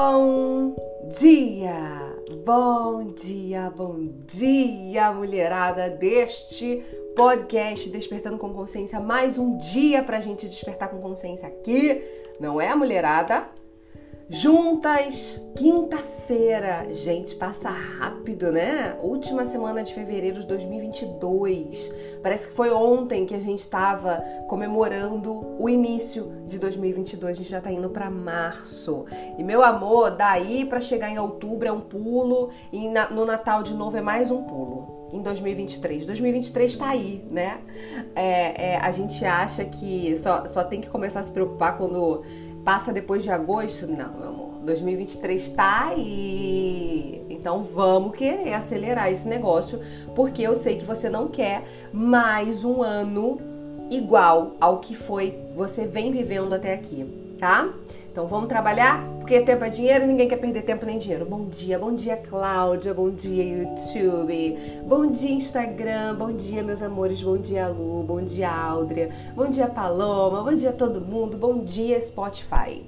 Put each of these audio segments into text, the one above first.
Bom dia, bom dia, bom dia, mulherada deste podcast Despertando com Consciência. Mais um dia pra gente despertar com consciência aqui, não é, mulherada? Juntas, quinta-feira. Gente, passa rápido, né? Última semana de fevereiro de 2022. Parece que foi ontem que a gente estava comemorando o início de 2022. A gente já tá indo para março. E meu amor, daí para chegar em outubro é um pulo e no Natal de novo é mais um pulo em 2023. 2023 tá aí, né? É, é, a gente acha que só, só tem que começar a se preocupar quando passa depois de agosto? Não, meu amor. 2023 tá aí. Então vamos querer acelerar esse negócio, porque eu sei que você não quer mais um ano igual ao que foi você vem vivendo até aqui, tá? Então vamos trabalhar, porque tempo é dinheiro e ninguém quer perder tempo nem dinheiro. Bom dia, bom dia Cláudia, bom dia YouTube, bom dia Instagram, bom dia meus amores, bom dia Lu, bom dia Áudria, bom dia Paloma, bom dia todo mundo, bom dia Spotify.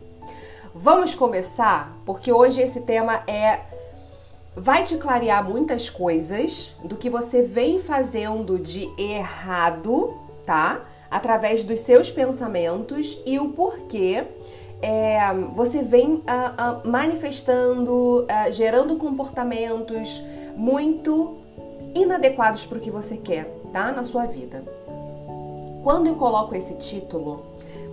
Vamos começar porque hoje esse tema é vai te clarear muitas coisas do que você vem fazendo de errado, tá? Através dos seus pensamentos e o porquê é, você vem uh, uh, manifestando, uh, gerando comportamentos muito inadequados para o que você quer, tá? Na sua vida. Quando eu coloco esse título,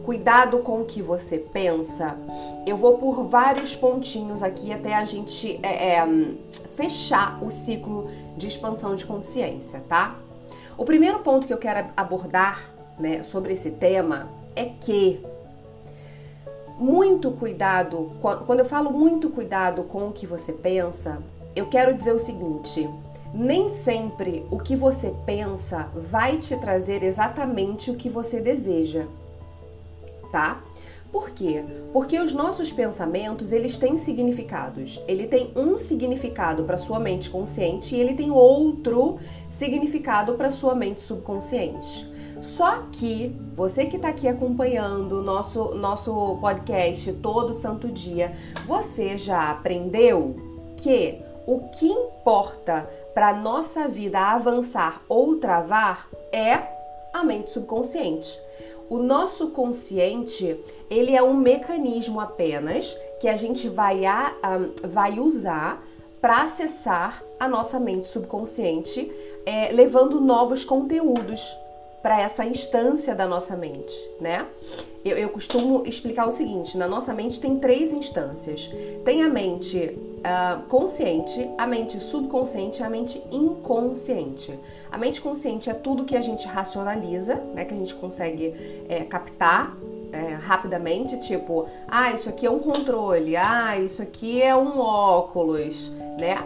cuidado com o que você pensa, eu vou por vários pontinhos aqui até a gente é, é, fechar o ciclo de expansão de consciência, tá? O primeiro ponto que eu quero abordar né, sobre esse tema é que muito cuidado, quando eu falo muito cuidado com o que você pensa, eu quero dizer o seguinte: nem sempre o que você pensa vai te trazer exatamente o que você deseja, tá? Por quê? Porque os nossos pensamentos, eles têm significados. Ele tem um significado para sua mente consciente e ele tem outro significado para sua mente subconsciente. Só que você que está aqui acompanhando o nosso, nosso podcast todo santo dia, você já aprendeu que o que importa para nossa vida avançar ou travar é a mente subconsciente. O nosso consciente, ele é um mecanismo apenas que a gente vai, a, um, vai usar para acessar a nossa mente subconsciente, é, levando novos conteúdos para essa instância da nossa mente, né? Eu, eu, costumo explicar o seguinte: na nossa mente tem três instâncias. Tem a mente uh, consciente, a mente subconsciente e a mente inconsciente. A mente consciente é tudo que a gente racionaliza, né? Que a gente consegue é, captar é, rapidamente, tipo, ah, isso aqui é um controle, ah, isso aqui é um óculos, né?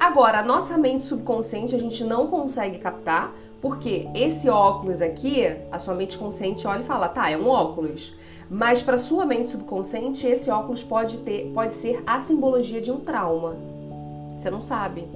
Agora, a nossa mente subconsciente a gente não consegue captar porque esse óculos aqui, a sua mente consciente olha e fala, tá, é um óculos. Mas para sua mente subconsciente, esse óculos pode ter, pode ser a simbologia de um trauma. Você não sabe.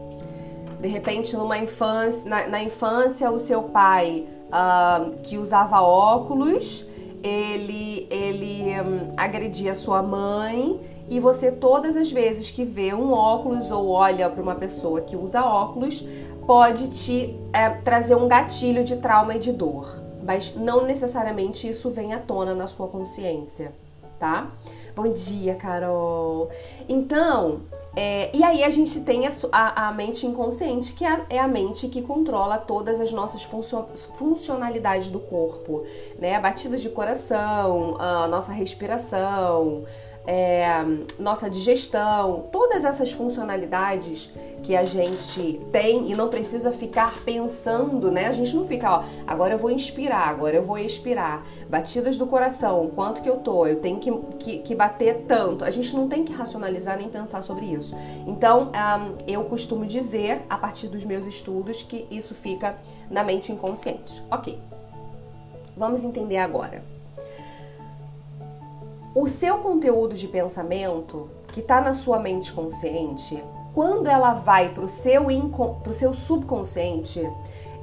De repente, numa infância, na, na infância, o seu pai uh, que usava óculos, ele, ele um, agredia sua mãe e você todas as vezes que vê um óculos ou olha para uma pessoa que usa óculos, pode te é, trazer um gatilho de trauma e de dor, mas não necessariamente isso vem à tona na sua consciência, tá? Bom dia, Carol. Então, é, e aí a gente tem a, a, a mente inconsciente, que é, é a, mente que controla todas as nossas funcionalidades do corpo, né? Batidas de coração, a nossa respiração, é, nossa digestão, todas essas funcionalidades que a gente tem e não precisa ficar pensando, né? A gente não fica, ó, agora eu vou inspirar, agora eu vou expirar. Batidas do coração, quanto que eu tô, eu tenho que, que, que bater tanto. A gente não tem que racionalizar nem pensar sobre isso. Então, um, eu costumo dizer, a partir dos meus estudos, que isso fica na mente inconsciente. Ok. Vamos entender agora o seu conteúdo de pensamento que está na sua mente consciente, quando ela vai para o seu, seu subconsciente,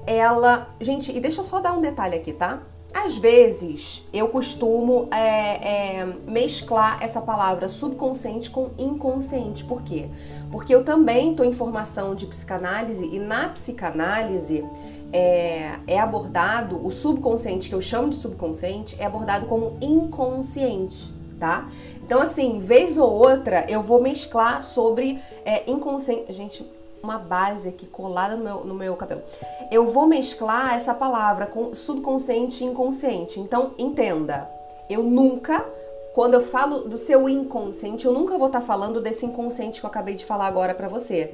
ela. Gente, e deixa eu só dar um detalhe aqui, tá? Às vezes eu costumo é, é, mesclar essa palavra subconsciente com inconsciente. Por quê? Porque eu também estou em formação de psicanálise e na psicanálise é, é, abordado o subconsciente, que eu chamo de subconsciente, é abordado como inconsciente, tá? Então, assim, vez ou outra eu vou mesclar sobre é, inconsciente. Gente, uma base aqui colada no meu, no meu cabelo. Eu vou mesclar essa palavra com subconsciente e inconsciente. Então, entenda, eu nunca, quando eu falo do seu inconsciente, eu nunca vou estar tá falando desse inconsciente que eu acabei de falar agora para você,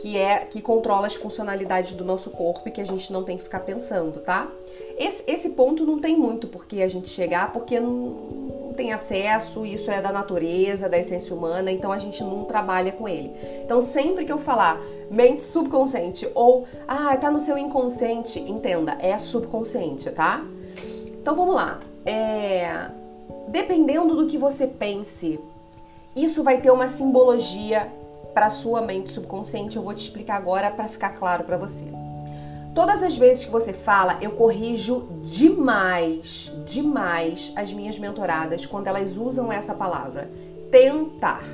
que é que controla as funcionalidades do nosso corpo e que a gente não tem que ficar pensando, tá? Esse, esse ponto não tem muito porque a gente chegar, porque não tem acesso, isso é da natureza, da essência humana, então a gente não trabalha com ele. Então sempre que eu falar mente subconsciente ou ah, tá no seu inconsciente, entenda, é subconsciente, tá? Então vamos lá. É... Dependendo do que você pense, isso vai ter uma simbologia para sua mente subconsciente. Eu vou te explicar agora para ficar claro para você. Todas as vezes que você fala, eu corrijo demais, demais as minhas mentoradas quando elas usam essa palavra. Tentar.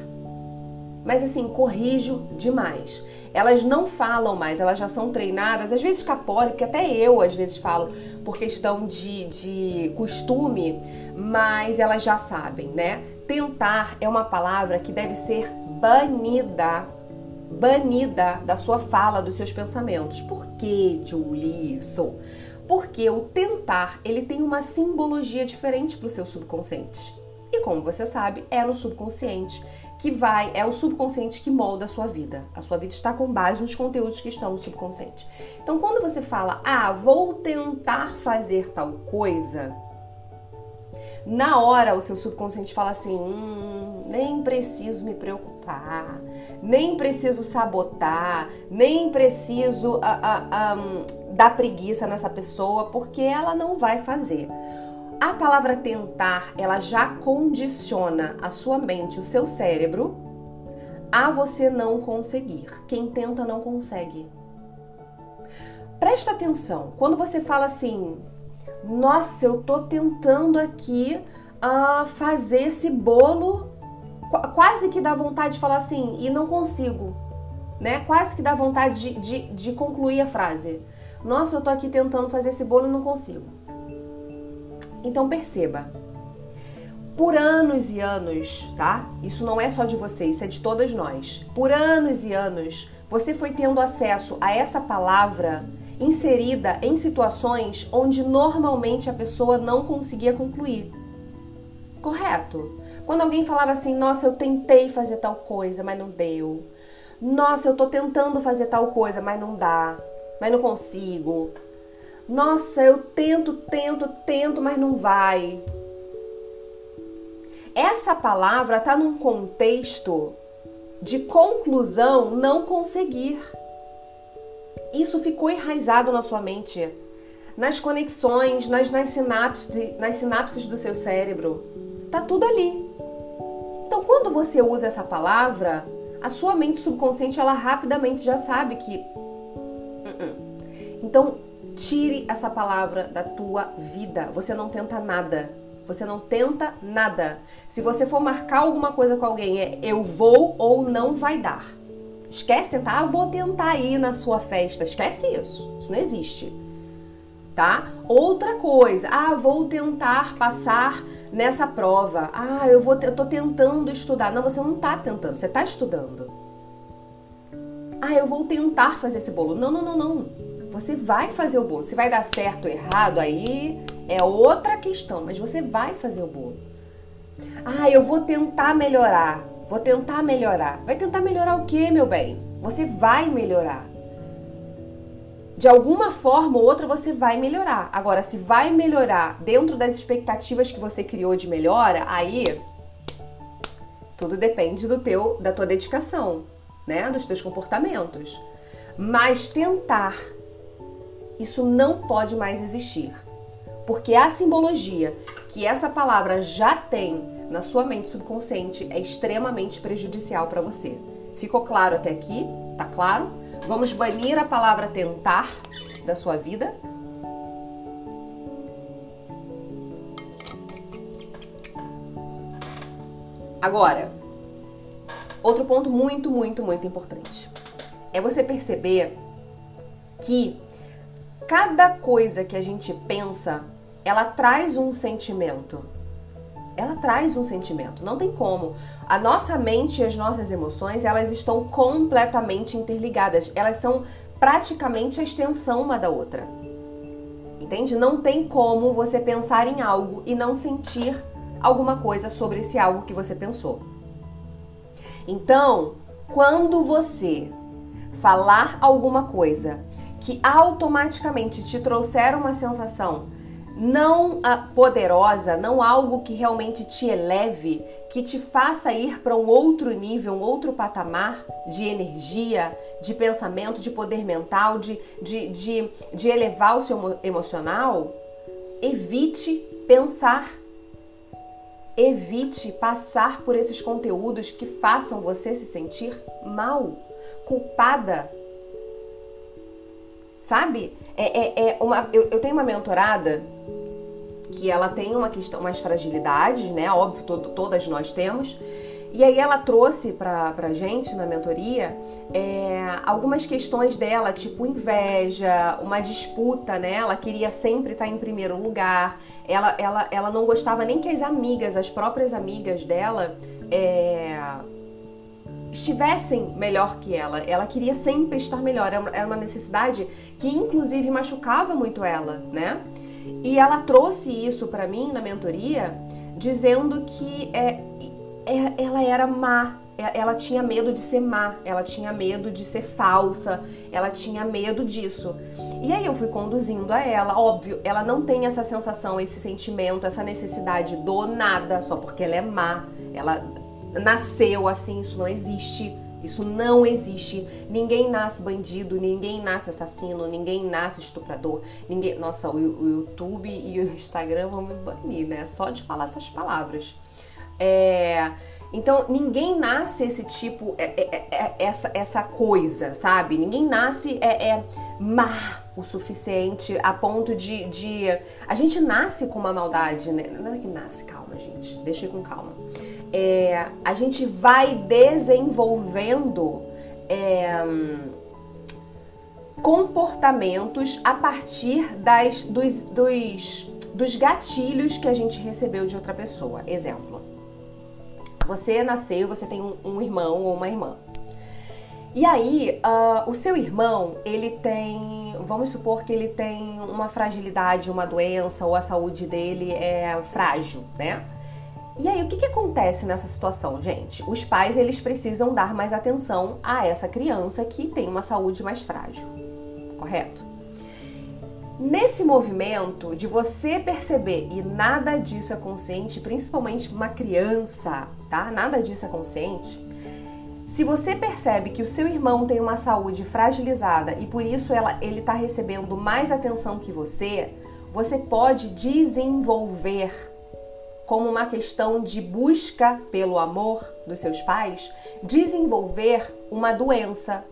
Mas assim, corrijo demais. Elas não falam mais, elas já são treinadas, às vezes capole, que até eu às vezes falo por questão de, de costume, mas elas já sabem, né? Tentar é uma palavra que deve ser banida banida da sua fala, dos seus pensamentos. Por que, Julie? Porque o tentar, ele tem uma simbologia diferente para o seu subconsciente. E como você sabe, é no subconsciente que vai, é o subconsciente que molda a sua vida. A sua vida está com base nos conteúdos que estão no subconsciente. Então, quando você fala, ah, vou tentar fazer tal coisa, na hora o seu subconsciente fala assim: hum, nem preciso me preocupar, nem preciso sabotar, nem preciso uh, uh, um, dar preguiça nessa pessoa, porque ela não vai fazer. A palavra tentar, ela já condiciona a sua mente, o seu cérebro, a você não conseguir. Quem tenta não consegue. Presta atenção, quando você fala assim, nossa, eu tô tentando aqui uh, fazer esse bolo, Qu quase que dá vontade de falar assim, e não consigo, né? Quase que dá vontade de, de, de concluir a frase. Nossa, eu tô aqui tentando fazer esse bolo e não consigo. Então perceba, por anos e anos, tá? Isso não é só de você, isso é de todas nós. Por anos e anos, você foi tendo acesso a essa palavra inserida em situações onde normalmente a pessoa não conseguia concluir. Correto? Quando alguém falava assim: "Nossa, eu tentei fazer tal coisa, mas não deu. Nossa, eu tô tentando fazer tal coisa, mas não dá, mas não consigo. Nossa, eu tento, tento, tento, mas não vai." Essa palavra está num contexto de conclusão não conseguir. Isso ficou enraizado na sua mente, nas conexões, nas, nas, sinapses, nas sinapses do seu cérebro. Tá tudo ali. Então, quando você usa essa palavra, a sua mente subconsciente ela rapidamente já sabe que. Uh -uh. Então, tire essa palavra da tua vida. Você não tenta nada. Você não tenta nada. Se você for marcar alguma coisa com alguém, é eu vou ou não vai dar. Esquece tentar, ah, vou tentar ir na sua festa. Esquece isso. Isso não existe. Tá? Outra coisa, ah, vou tentar passar nessa prova. Ah, eu vou, eu tô tentando estudar. Não, você não tá tentando, você tá estudando. Ah, eu vou tentar fazer esse bolo. Não, não, não, não. Você vai fazer o bolo. Se vai dar certo ou errado aí é outra questão, mas você vai fazer o bolo. Ah, eu vou tentar melhorar. Vou tentar melhorar. Vai tentar melhorar o que, meu bem? Você vai melhorar. De alguma forma ou outra você vai melhorar. Agora, se vai melhorar dentro das expectativas que você criou de melhora, aí tudo depende do teu da tua dedicação, né? Dos teus comportamentos. Mas tentar isso não pode mais existir. Porque a simbologia que essa palavra já tem na sua mente subconsciente é extremamente prejudicial para você. Ficou claro até aqui? Tá claro? Vamos banir a palavra tentar da sua vida? Agora, outro ponto muito, muito, muito importante é você perceber que cada coisa que a gente pensa, ela traz um sentimento. Ela traz um sentimento, não tem como. A nossa mente e as nossas emoções, elas estão completamente interligadas. Elas são praticamente a extensão uma da outra. Entende? Não tem como você pensar em algo e não sentir alguma coisa sobre esse algo que você pensou. Então, quando você falar alguma coisa que automaticamente te trouxer uma sensação não poderosa, não algo que realmente te eleve, que te faça ir para um outro nível, um outro patamar de energia, de pensamento, de poder mental, de, de, de, de elevar o seu emocional, evite pensar. Evite passar por esses conteúdos que façam você se sentir mal, culpada. Sabe? É, é, é uma, eu, eu tenho uma mentorada que ela tem uma questão, umas fragilidades, né? Óbvio, todo, todas nós temos. E aí ela trouxe pra, pra gente na mentoria é, algumas questões dela, tipo inveja, uma disputa, né? Ela queria sempre estar em primeiro lugar. Ela, ela, ela não gostava nem que as amigas, as próprias amigas dela, é, estivessem melhor que ela. Ela queria sempre estar melhor. Era uma necessidade que inclusive machucava muito ela, né? E ela trouxe isso para mim na mentoria, dizendo que é, é, ela era má, é, ela tinha medo de ser má, ela tinha medo de ser falsa, ela tinha medo disso. E aí eu fui conduzindo a ela, óbvio, ela não tem essa sensação, esse sentimento, essa necessidade do nada só porque ela é má. Ela nasceu assim, isso não existe. Isso não existe. Ninguém nasce bandido, ninguém nasce assassino, ninguém nasce estuprador. Ninguém. Nossa, o, YouTube e o Instagram vão me banir, né? Só de falar essas palavras. É. Então, ninguém nasce esse tipo, é, é, é, é essa, essa coisa, sabe? Ninguém nasce é, é má o suficiente a ponto de, de. A gente nasce com uma maldade, né? Não é que nasce, calma, gente. Deixa com calma é, a gente vai desenvolvendo é, comportamentos a partir das, dos, dos, dos gatilhos que a gente recebeu de outra pessoa. Exemplo, você nasceu, você tem um, um irmão ou uma irmã. E aí, uh, o seu irmão, ele tem, vamos supor que ele tem uma fragilidade, uma doença, ou a saúde dele é frágil, né? E aí, o que, que acontece nessa situação, gente? Os pais eles precisam dar mais atenção a essa criança que tem uma saúde mais frágil, correto? Nesse movimento de você perceber, e nada disso é consciente, principalmente uma criança, tá? Nada disso é consciente. Se você percebe que o seu irmão tem uma saúde fragilizada e por isso ela, ele está recebendo mais atenção que você, você pode desenvolver como uma questão de busca pelo amor dos seus pais, desenvolver uma doença.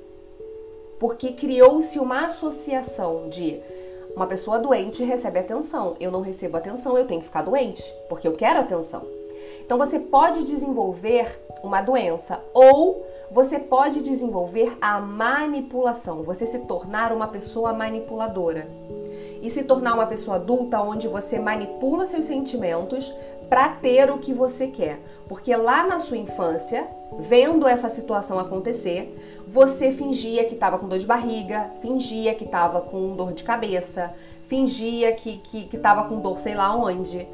Porque criou-se uma associação de uma pessoa doente recebe atenção, eu não recebo atenção, eu tenho que ficar doente, porque eu quero atenção. Então você pode desenvolver uma doença ou você pode desenvolver a manipulação, você se tornar uma pessoa manipuladora e se tornar uma pessoa adulta onde você manipula seus sentimentos para ter o que você quer. Porque lá na sua infância, vendo essa situação acontecer, você fingia que estava com dor de barriga, fingia que estava com dor de cabeça, fingia que que estava com dor sei lá onde,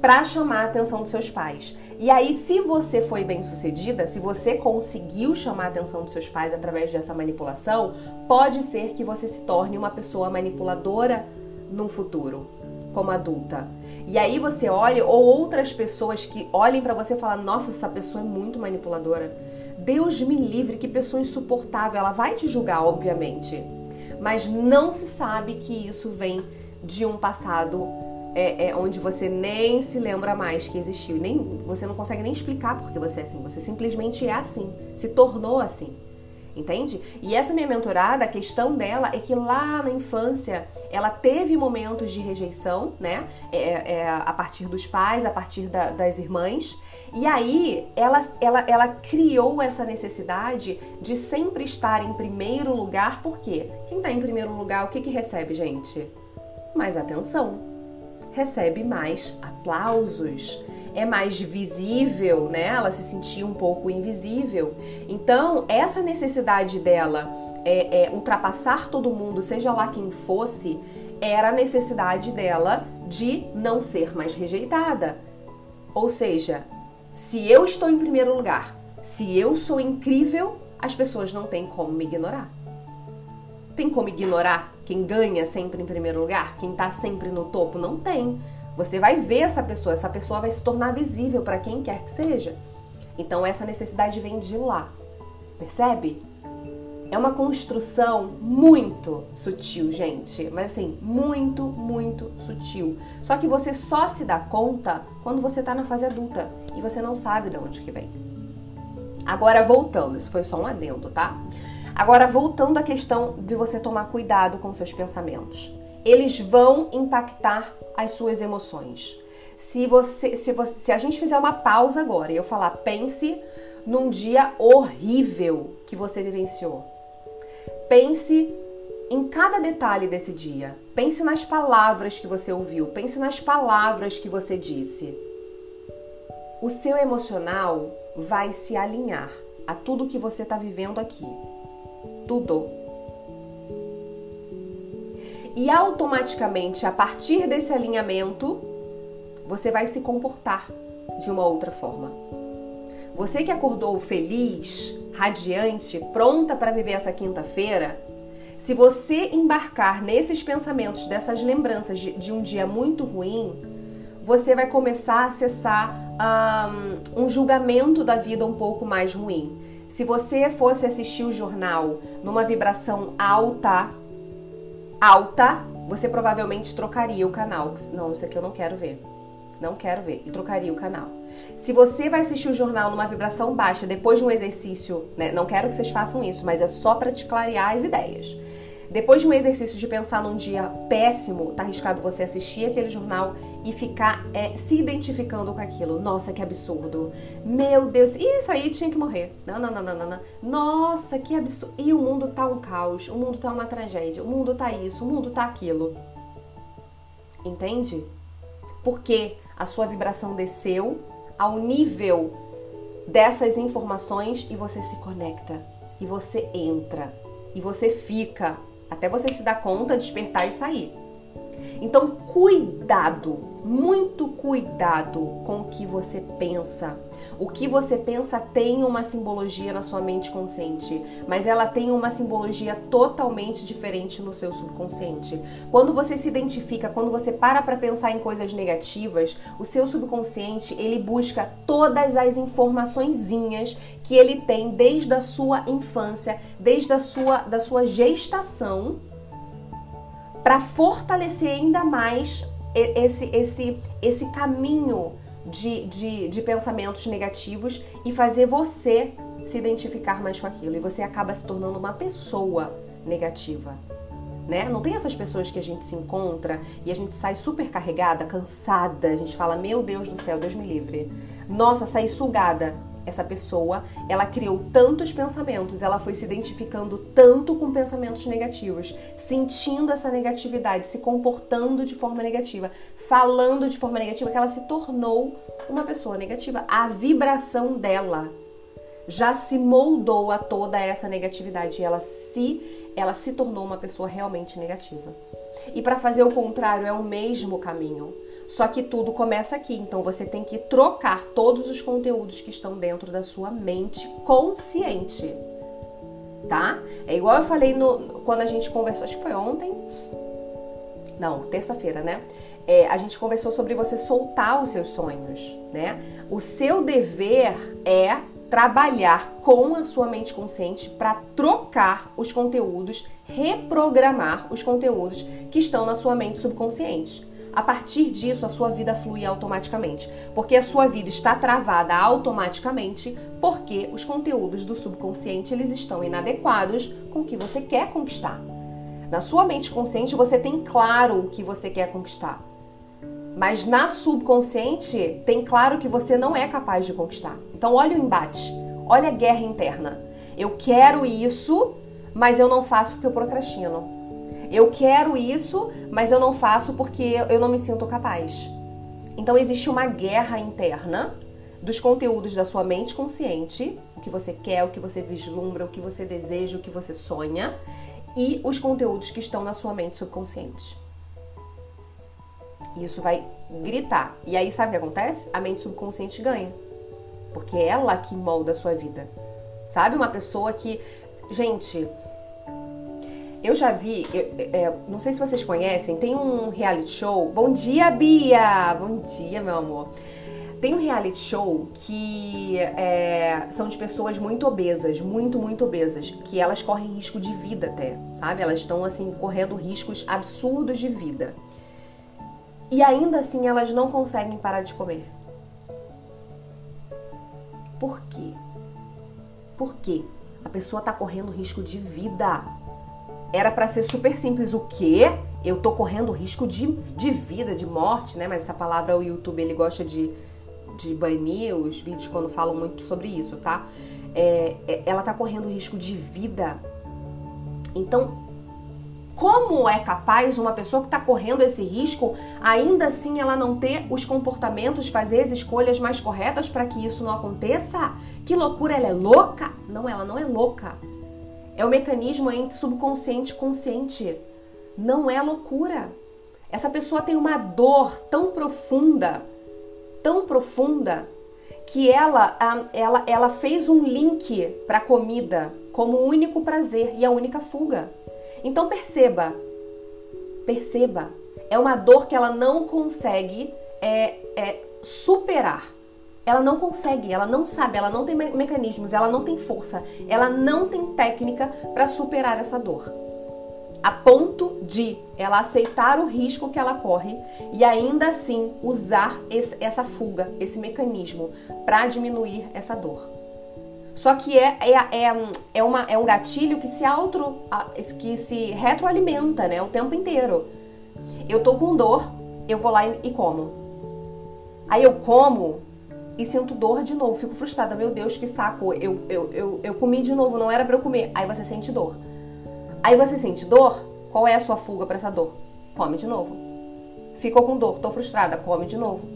para chamar a atenção dos seus pais. E aí, se você foi bem sucedida, se você conseguiu chamar a atenção dos seus pais através dessa manipulação, pode ser que você se torne uma pessoa manipuladora no futuro como adulta. E aí você olha, ou outras pessoas que olhem para você e falam: Nossa, essa pessoa é muito manipuladora. Deus me livre, que pessoa insuportável. Ela vai te julgar, obviamente. Mas não se sabe que isso vem de um passado é, é, onde você nem se lembra mais que existiu. Nem, você não consegue nem explicar porque você é assim. Você simplesmente é assim. Se tornou assim. Entende? E essa minha mentorada, a questão dela é que lá na infância ela teve momentos de rejeição, né? É, é, a partir dos pais, a partir da, das irmãs. E aí ela, ela, ela criou essa necessidade de sempre estar em primeiro lugar, por quê? Quem está em primeiro lugar, o que, que recebe, gente? Mais atenção, recebe mais aplausos é mais visível, né? Ela se sentia um pouco invisível. Então, essa necessidade dela é, é, ultrapassar todo mundo, seja lá quem fosse, era a necessidade dela de não ser mais rejeitada. Ou seja, se eu estou em primeiro lugar, se eu sou incrível, as pessoas não têm como me ignorar. Tem como ignorar quem ganha sempre em primeiro lugar? Quem está sempre no topo? Não tem. Você vai ver essa pessoa, essa pessoa vai se tornar visível para quem quer que seja. Então essa necessidade vem de lá. Percebe? É uma construção muito sutil, gente. Mas assim, muito, muito sutil. Só que você só se dá conta quando você tá na fase adulta e você não sabe de onde que vem. Agora voltando, isso foi só um adendo, tá? Agora voltando à questão de você tomar cuidado com seus pensamentos eles vão impactar as suas emoções. Se você, se você, se a gente fizer uma pausa agora e eu falar, pense num dia horrível que você vivenciou. Pense em cada detalhe desse dia. Pense nas palavras que você ouviu, pense nas palavras que você disse. O seu emocional vai se alinhar a tudo que você está vivendo aqui. Tudo e automaticamente, a partir desse alinhamento, você vai se comportar de uma outra forma. Você que acordou feliz, radiante, pronta para viver essa quinta-feira, se você embarcar nesses pensamentos, dessas lembranças de, de, um dia muito ruim, você vai começar a acessar um, um julgamento da vida um pouco mais ruim. Se você fosse assistir o jornal numa vibração alta, alta, você provavelmente trocaria o canal. Não, isso aqui eu não quero ver. Não quero ver. E trocaria o canal. Se você vai assistir o jornal numa vibração baixa depois de um exercício, né? Não quero que vocês façam isso, mas é só para te clarear as ideias. Depois de um exercício de pensar num dia péssimo, tá arriscado você assistir aquele jornal e ficar é, se identificando com aquilo. Nossa, que absurdo. Meu Deus, isso aí tinha que morrer. Não, não, não, não, não, não. Nossa, que absurdo. E o mundo tá um caos, o mundo tá uma tragédia, o mundo tá isso, o mundo tá aquilo. Entende? Porque a sua vibração desceu ao nível dessas informações e você se conecta, e você entra, e você fica até você se dar conta, despertar e sair. Então, cuidado, muito cuidado com o que você pensa. O que você pensa tem uma simbologia na sua mente consciente, mas ela tem uma simbologia totalmente diferente no seu subconsciente. Quando você se identifica, quando você para para pensar em coisas negativas, o seu subconsciente, ele busca todas as informaçõezinhas que ele tem desde a sua infância, desde a sua da sua gestação para fortalecer ainda mais esse, esse, esse caminho de, de, de pensamentos negativos e fazer você se identificar mais com aquilo. E você acaba se tornando uma pessoa negativa. Né? Não tem essas pessoas que a gente se encontra e a gente sai super carregada, cansada, a gente fala: Meu Deus do céu, Deus me livre. Nossa, saí sugada essa pessoa, ela criou tantos pensamentos, ela foi se identificando tanto com pensamentos negativos, sentindo essa negatividade, se comportando de forma negativa, falando de forma negativa, que ela se tornou uma pessoa negativa. A vibração dela já se moldou a toda essa negatividade e ela se ela se tornou uma pessoa realmente negativa. E para fazer o contrário é o mesmo caminho. Só que tudo começa aqui, então você tem que trocar todos os conteúdos que estão dentro da sua mente consciente. Tá? É igual eu falei no, quando a gente conversou, acho que foi ontem. Não, terça-feira, né? É, a gente conversou sobre você soltar os seus sonhos, né? O seu dever é trabalhar com a sua mente consciente para trocar os conteúdos, reprogramar os conteúdos que estão na sua mente subconsciente. A partir disso a sua vida flui automaticamente, porque a sua vida está travada automaticamente porque os conteúdos do subconsciente eles estão inadequados com o que você quer conquistar. Na sua mente consciente você tem claro o que você quer conquistar. Mas na subconsciente tem claro que você não é capaz de conquistar. Então olha o embate, olha a guerra interna. Eu quero isso, mas eu não faço porque eu procrastino. Eu quero isso, mas eu não faço porque eu não me sinto capaz. Então existe uma guerra interna dos conteúdos da sua mente consciente, o que você quer, o que você vislumbra, o que você deseja, o que você sonha, e os conteúdos que estão na sua mente subconsciente. Isso vai gritar. E aí sabe o que acontece? A mente subconsciente ganha. Porque é ela que molda a sua vida. Sabe? Uma pessoa que. Gente, eu já vi, eu, é, não sei se vocês conhecem, tem um reality show. Bom dia, Bia! Bom dia, meu amor. Tem um reality show que é, são de pessoas muito obesas, muito, muito obesas, que elas correm risco de vida até, sabe? Elas estão assim correndo riscos absurdos de vida. E ainda assim elas não conseguem parar de comer. Por quê? Por quê? A pessoa está correndo risco de vida era para ser super simples. O quê? Eu tô correndo risco de, de vida, de morte, né? Mas essa palavra o YouTube ele gosta de, de banir os vídeos quando falam muito sobre isso, tá? É, é, ela tá correndo risco de vida. Então, como é capaz uma pessoa que está correndo esse risco, ainda assim ela não ter os comportamentos, fazer as escolhas mais corretas para que isso não aconteça? Que loucura, ela é louca? Não, ela não é louca. É o mecanismo entre subconsciente e consciente. Não é loucura. Essa pessoa tem uma dor tão profunda, tão profunda, que ela, ela, ela fez um link para a comida como o único prazer e a única fuga. Então perceba, perceba, é uma dor que ela não consegue é, é, superar. Ela não consegue, ela não sabe, ela não tem me mecanismos, ela não tem força, ela não tem técnica para superar essa dor. A ponto de ela aceitar o risco que ela corre e ainda assim usar esse, essa fuga, esse mecanismo para diminuir essa dor. Só que é, é, é, é, uma, é um gatilho que se que se retroalimenta né, o tempo inteiro. Eu tô com dor, eu vou lá e como. Aí eu como, e sinto dor de novo, fico frustrada. Meu Deus, que saco, eu, eu, eu, eu comi de novo, não era para eu comer. Aí você sente dor. Aí você sente dor, qual é a sua fuga para essa dor? Come de novo. Ficou com dor, tô frustrada, come de novo.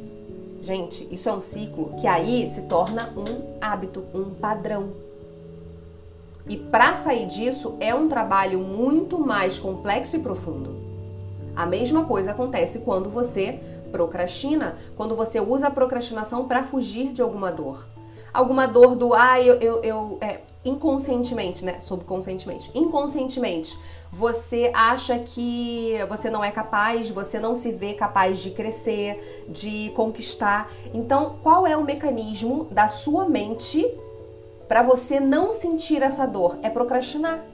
Gente, isso é um ciclo que aí se torna um hábito, um padrão. E para sair disso é um trabalho muito mais complexo e profundo. A mesma coisa acontece quando você procrastina quando você usa a procrastinação para fugir de alguma dor. Alguma dor do, ah, eu, eu, eu é, inconscientemente, né? Subconscientemente. Inconscientemente, você acha que você não é capaz, você não se vê capaz de crescer, de conquistar. Então, qual é o mecanismo da sua mente para você não sentir essa dor? É procrastinar.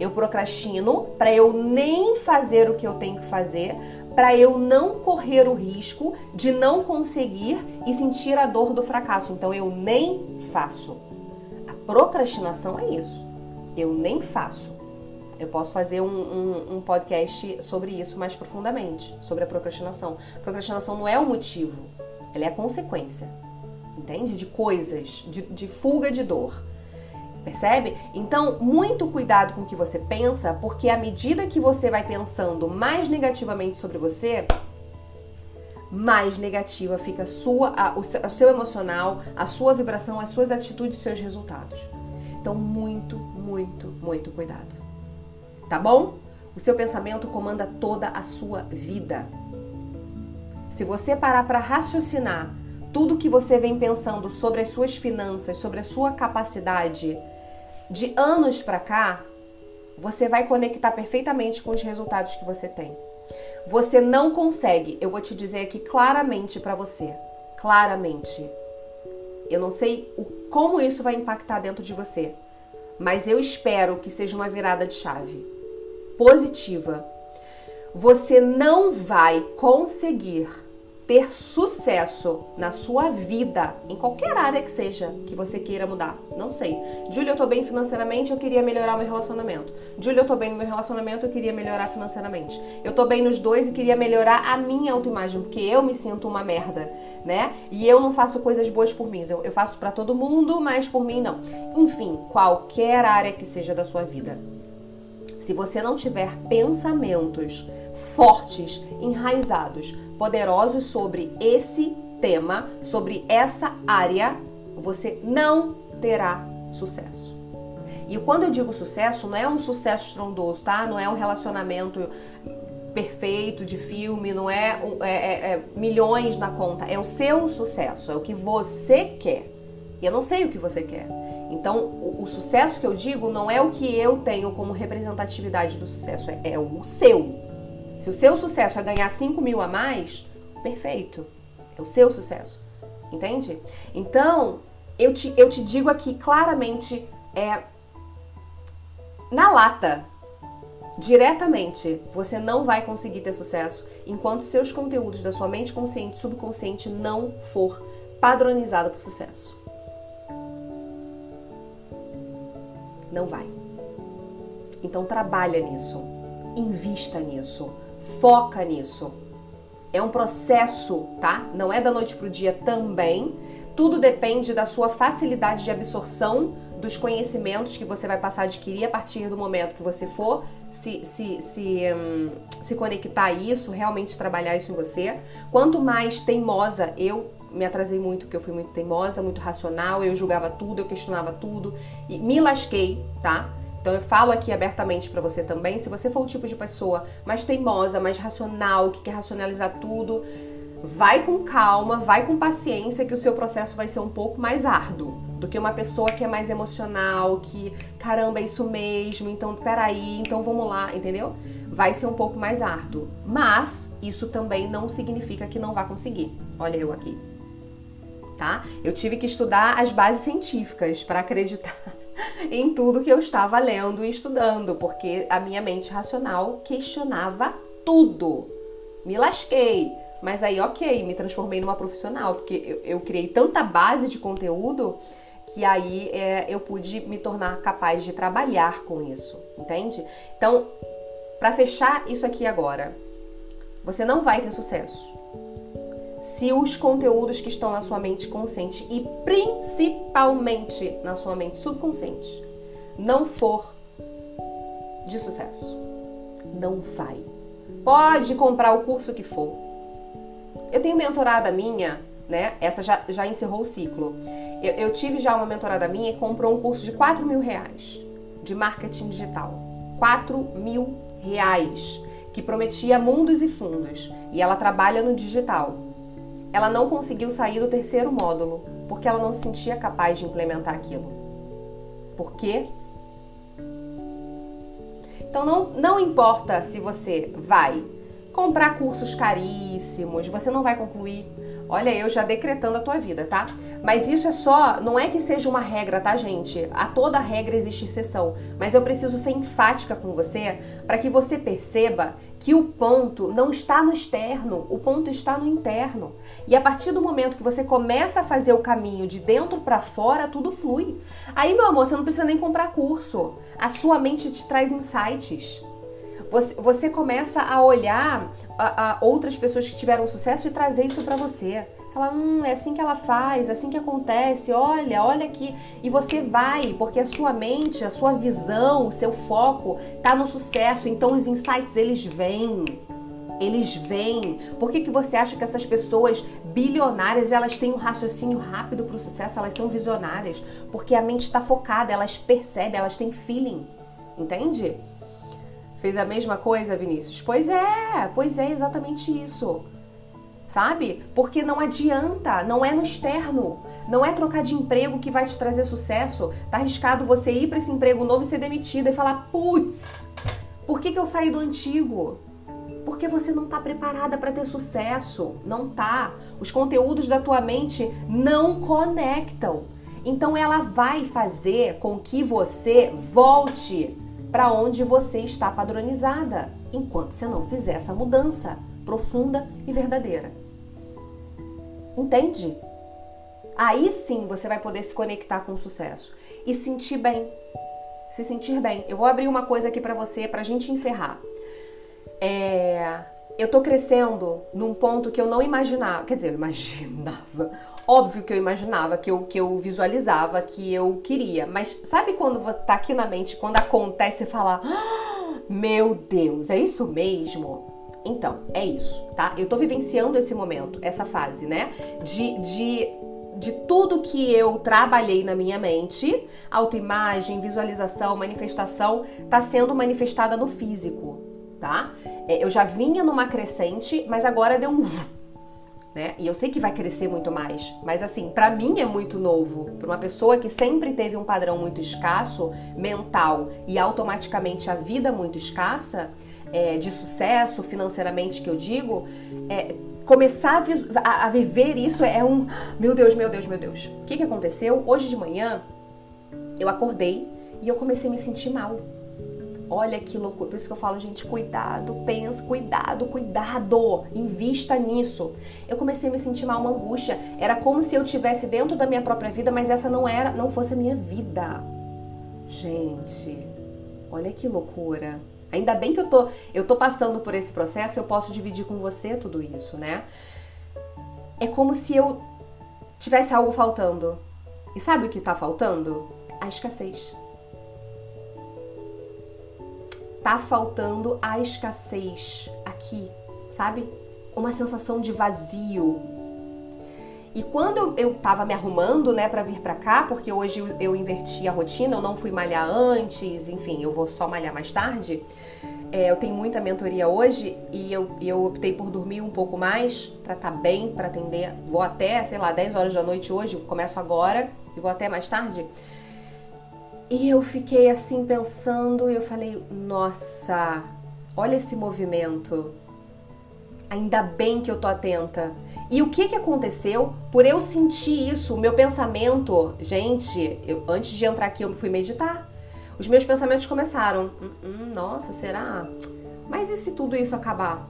Eu procrastino para eu nem fazer o que eu tenho que fazer, para eu não correr o risco de não conseguir e sentir a dor do fracasso. Então eu nem faço. A procrastinação é isso. Eu nem faço. Eu posso fazer um, um, um, podcast sobre isso mais profundamente, sobre a procrastinação. Procrastinação não é o motivo, ela é a consequência, entende? De coisas, de, de fuga de dor. Percebe? Então, muito cuidado com o que você pensa, porque à medida que você vai pensando mais negativamente sobre você, mais negativa fica a sua, a, o, seu, seu emocional, a sua vibração, as suas atitudes, seus resultados. Então, muito, muito, muito cuidado. Tá bom? O seu pensamento comanda toda a sua vida. Se você parar para raciocinar tudo que você vem pensando sobre as suas finanças, sobre a sua capacidade, de anos para cá, você vai conectar perfeitamente com os resultados que você tem. Você não consegue, eu vou te dizer aqui claramente para você, claramente. Eu não sei o, como isso vai impactar dentro de você, mas eu espero que seja uma virada de chave positiva. você não vai conseguir ter sucesso na sua vida, em qualquer área que seja que você queira mudar. Não sei. Júlia, eu tô bem financeiramente, eu queria melhorar meu relacionamento. Júlia, eu tô bem no meu relacionamento, eu queria melhorar financeiramente. Eu tô bem nos dois e queria melhorar a minha autoimagem, porque eu me sinto uma merda, né? E eu não faço coisas boas por mim. Eu, eu faço para todo mundo, mas por mim não. Enfim, qualquer área que seja da sua vida. Se você não tiver pensamentos fortes, enraizados, poderosos sobre esse tema, sobre essa área, você não terá sucesso. E quando eu digo sucesso, não é um sucesso estrondoso, tá? Não é um relacionamento perfeito de filme, não é, é, é, é milhões na conta, é o seu sucesso, é o que você quer. E eu não sei o que você quer. Então, o, o, sucesso que eu digo não é o que eu tenho como representatividade do sucesso, é, é o seu. Se o seu sucesso é ganhar 5 mil a mais, perfeito. É o seu sucesso. Entende? Então, eu te, eu te digo aqui claramente, é na lata, diretamente, você não vai conseguir ter sucesso enquanto seus conteúdos da sua mente consciente e subconsciente não for padronizado para sucesso. Não vai. Então trabalha nisso, invista nisso Foca nisso. É um processo, tá? Não é da noite pro dia também. Tudo depende da sua facilidade de absorção dos conhecimentos que você vai passar a adquirir a partir do momento que você for se, se, se, um, se conectar a isso, realmente trabalhar isso em você. Quanto mais teimosa eu me atrasei muito porque eu fui muito teimosa, muito racional, eu julgava tudo, eu questionava tudo e me lasquei, tá? Então eu falo aqui abertamente para você também, se você for o tipo de pessoa mais teimosa, mais racional, que quer racionalizar tudo, vai com calma, vai com paciência que o seu processo vai ser um pouco mais árduo do que uma pessoa que é mais emocional, que caramba, é isso mesmo, então peraí, então vamos lá, entendeu? Vai ser um pouco mais árduo. Mas isso também não significa que não vá conseguir. Olha eu aqui. Tá? Eu tive que estudar as bases científicas para acreditar em tudo que eu estava lendo e estudando, porque a minha mente racional questionava tudo. Me lasquei. Mas aí, ok, me transformei numa profissional, porque eu, eu criei tanta base de conteúdo que aí é, eu pude me tornar capaz de trabalhar com isso, entende? Então, para fechar isso aqui agora, você não vai ter sucesso se os conteúdos que estão na sua mente consciente e principalmente na sua mente subconsciente não for de sucesso. Não vai. Pode comprar o curso que for. Eu tenho mentorada minha, né? Essa já, já encerrou o ciclo. Eu, eu tive já uma mentorada minha que comprou um curso de 4 mil reais de marketing digital. 4 mil reais. Que prometia mundos e fundos. E ela trabalha no digital ela não conseguiu sair do terceiro módulo porque ela não se sentia capaz de implementar aquilo. Por quê? Então não, não importa se você vai comprar cursos caríssimos, você não vai concluir. Olha, eu já decretando a tua vida, tá? Mas isso é só, não é que seja uma regra, tá, gente? A toda regra existe exceção. Mas eu preciso ser enfática com você para que você perceba que o ponto não está no externo, o ponto está no interno. E a partir do momento que você começa a fazer o caminho de dentro para fora, tudo flui. Aí, meu amor, você não precisa nem comprar curso. A sua mente te traz insights. Você, você começa a olhar a, a outras pessoas que tiveram sucesso e trazer isso para você. Fala, hum, é assim que ela faz, é assim que acontece, olha, olha aqui. E você vai, porque a sua mente, a sua visão, o seu foco tá no sucesso, então os insights eles vêm. Eles vêm. Por que, que você acha que essas pessoas bilionárias elas têm um raciocínio rápido para o sucesso? Elas são visionárias. Porque a mente está focada, elas percebem, elas têm feeling. Entende? Fez a mesma coisa, Vinícius? Pois é, pois é exatamente isso sabe? Porque não adianta, não é no externo, não é trocar de emprego que vai te trazer sucesso. Tá arriscado você ir para esse emprego novo e ser demitida e falar: putz, por que, que eu saí do antigo? Porque você não está preparada para ter sucesso, não tá. Os conteúdos da tua mente não conectam. Então ela vai fazer com que você volte para onde você está padronizada, enquanto você não fizer essa mudança profunda e verdadeira. Entende? Aí sim você vai poder se conectar com o sucesso e sentir bem. Se sentir bem. Eu vou abrir uma coisa aqui para você pra gente encerrar. É, eu tô crescendo num ponto que eu não imaginava. Quer dizer, eu imaginava. Óbvio que eu imaginava, que eu, que eu visualizava, que eu queria. Mas sabe quando tá aqui na mente, quando acontece e fala: ah, Meu Deus, é isso mesmo? Então, é isso, tá? Eu tô vivenciando esse momento, essa fase, né? De, de de tudo que eu trabalhei na minha mente, autoimagem, visualização, manifestação, tá sendo manifestada no físico, tá? É, eu já vinha numa crescente, mas agora deu um né? E eu sei que vai crescer muito mais, mas assim, para mim é muito novo. Para uma pessoa que sempre teve um padrão muito escasso, mental e automaticamente a vida muito escassa, é, de sucesso financeiramente que eu digo, é, começar a, a, viver isso é um. Meu Deus, meu Deus, meu Deus. O que, que aconteceu? Hoje de manhã eu acordei e eu comecei a me sentir mal. Olha que loucura. Por isso que eu falo, gente, cuidado, pensa, cuidado, cuidado. Invista nisso. Eu comecei a me sentir mal, uma angústia. Era como se eu tivesse dentro da minha própria vida, mas essa não era, não fosse a minha vida. Gente, olha que loucura. Ainda bem que eu tô, eu tô passando por esse processo, eu posso dividir com você tudo isso, né? É como se eu tivesse algo faltando. E sabe o que tá faltando? A escassez. Tá faltando a escassez aqui, sabe? Uma sensação de vazio, e quando eu, tava me arrumando, né, para vir para cá, porque hoje eu, eu, inverti a rotina, eu não fui malhar antes, enfim, eu vou só malhar mais tarde. É, eu tenho muita mentoria hoje e eu, eu optei por dormir um pouco mais para estar tá bem, para atender. Vou até, sei lá, 10 horas da noite hoje, começo agora e vou até mais tarde. E eu fiquei assim pensando e eu falei, nossa, olha esse movimento. Ainda bem que eu tô atenta. E o que que aconteceu? Por eu sentir isso, o meu pensamento, gente, eu, antes de entrar aqui eu fui meditar. Os meus pensamentos começaram. Hum, hum, nossa, será? Mas e se tudo isso acabar?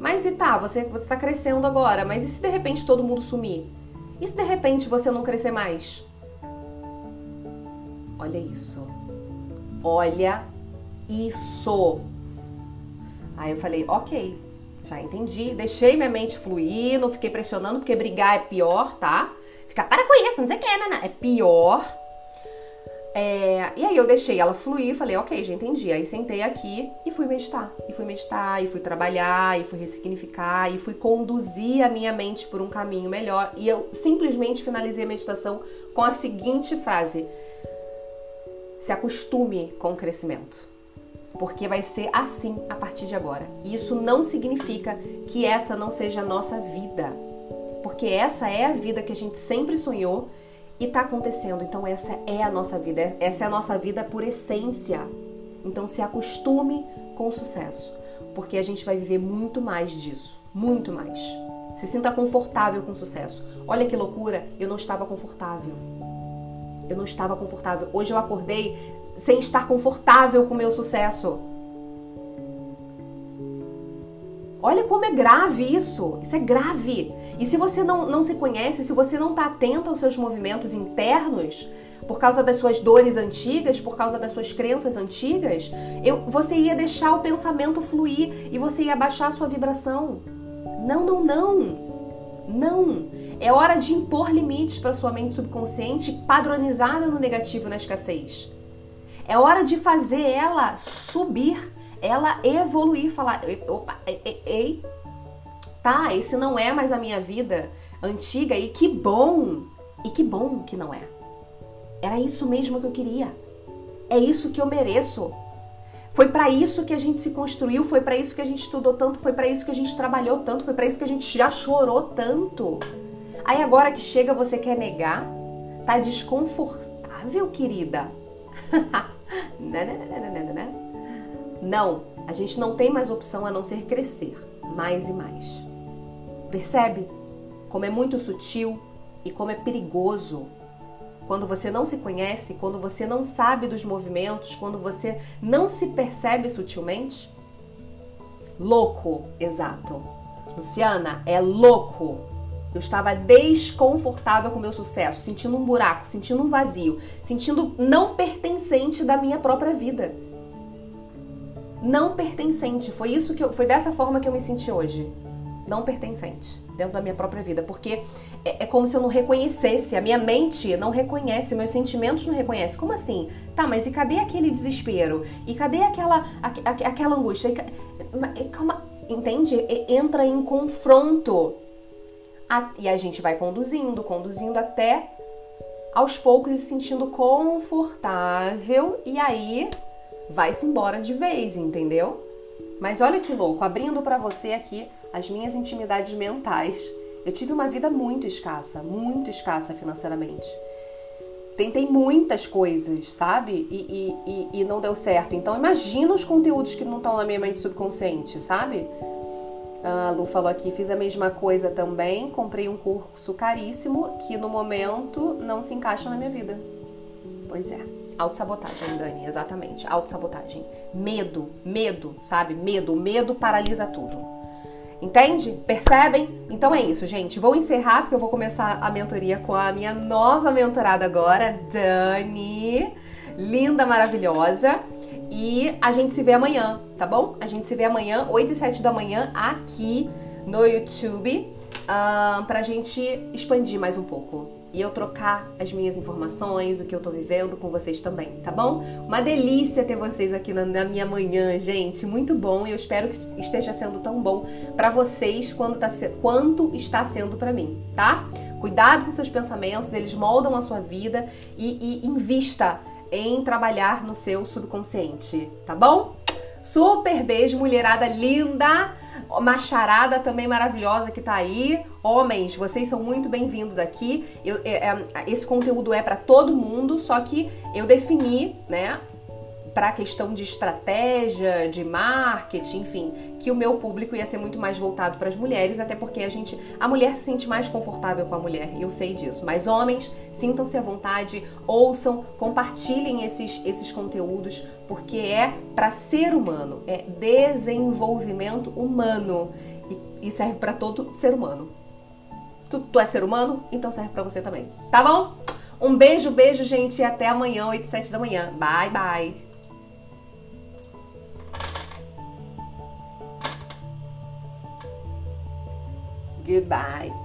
Mas e tá, você você tá crescendo agora, mas e se de repente todo mundo sumir? E se de repente você não crescer mais? Olha isso. Olha isso. Aí eu falei, ok, já entendi, deixei minha mente fluir, não fiquei pressionando, porque brigar é pior, tá? Ficar, para com isso, não sei o que, né? É pior. É, e aí eu deixei ela fluir, falei, ok, já entendi. Aí sentei aqui e fui meditar. E fui meditar, e fui trabalhar, e fui ressignificar, e fui conduzir a minha mente por um caminho melhor. E eu simplesmente finalizei a meditação com a seguinte frase: se acostume com o crescimento porque vai ser assim a partir de agora. E isso não significa que essa não seja a nossa vida, porque essa é a vida que a gente sempre sonhou e está acontecendo. Então essa é a nossa vida, essa é a nossa vida por essência. Então se acostume com o sucesso, porque a gente vai viver muito mais disso, muito mais. Se sinta confortável com o sucesso. Olha que loucura, eu não estava confortável. Eu não estava confortável. Hoje eu acordei sem estar confortável com o meu sucesso. Olha como é grave isso. Isso é grave. E se você não, não se conhece, se você não está atento aos seus movimentos internos, por causa das suas dores antigas, por causa das suas crenças antigas, eu, você ia deixar o pensamento fluir e você ia baixar a sua vibração. Não, não, não. Não. É hora de impor limites para sua mente subconsciente padronizada no negativo, na escassez. É hora de fazer ela subir, ela evoluir, falar, opa, ei, ei, tá, esse não é mais a minha vida antiga e que bom, e que bom que não é. Era isso mesmo que eu queria. É isso que eu mereço. Foi para isso que a gente se construiu, foi para isso que a gente estudou tanto, foi para isso que a gente trabalhou tanto, foi para isso que a gente já chorou tanto. Aí agora que chega você quer negar? Tá desconfortável, querida? Né, né, né, não, a gente não tem mais opção a não ser crescer mais e mais. Percebe como é muito sutil e como é perigoso quando você não se conhece, quando você não sabe dos movimentos, quando você não se percebe sutilmente? Louco, exato. Luciana, é louco. Eu estava desconfortável com o meu sucesso, sentindo um buraco, sentindo um vazio, sentindo não pertencente da minha própria vida. Não pertencente. Foi isso que eu, foi dessa forma que eu me senti hoje. Não pertencente dentro da minha própria vida, porque é, é, como se eu não reconhecesse, a minha mente não reconhece, meus sentimentos não reconhecem. Como assim? Tá, mas e cadê aquele desespero? E cadê aquela, aquela angústia? E, calma, entende? E, entra em confronto. E a gente vai conduzindo, conduzindo até aos poucos se sentindo confortável e aí vai-se embora de vez, entendeu? Mas olha que louco, abrindo para você aqui as minhas intimidades mentais. Eu tive uma vida muito escassa, muito escassa financeiramente. Tentei muitas coisas, sabe? E, e, e, e não deu certo. Então imagina os conteúdos que não estão na minha mente subconsciente, sabe? A Lu falou aqui, fiz a mesma coisa também, comprei um curso caríssimo que no momento não se encaixa na minha vida. Pois é. Autossabotagem, Dani, exatamente. Autossabotagem. Medo, medo, sabe? Medo, medo paralisa tudo. Entende? Percebem? Então é isso, gente. Vou encerrar porque eu vou começar a mentoria com a minha nova mentorada agora, Dani. Linda, maravilhosa. E a gente se vê amanhã, tá bom? A gente se vê amanhã, 8 e 7 da manhã, aqui no YouTube, uh, pra gente expandir mais um pouco e eu trocar as minhas informações, o que eu tô vivendo com vocês também, tá bom? Uma delícia ter vocês aqui na, na minha manhã, gente, muito bom. Eu espero que esteja sendo tão bom para vocês quanto, tá, quanto está sendo para mim, tá? Cuidado com seus pensamentos, eles moldam a sua vida e, e invista em trabalhar no seu subconsciente, tá bom? Super beijo, mulherada linda! macharada também maravilhosa que tá aí. Homens, vocês são muito bem-vindos aqui. Eu, é, é, esse conteúdo é para todo mundo, só que eu defini, né, para a questão de estratégia, de marketing, enfim, que o meu público ia ser muito mais voltado para as mulheres, até porque a gente, a mulher se sente mais confortável com a mulher, eu sei disso. Mas homens, sintam-se à vontade, ouçam, compartilhem esses esses conteúdos, porque é para ser humano, é desenvolvimento humano e, e serve para todo ser humano. Tu, tu é ser humano, então serve para você também. Tá bom? Um beijo, beijo, gente, e até amanhã, 8 e 7 da manhã. Bye, bye. Goodbye.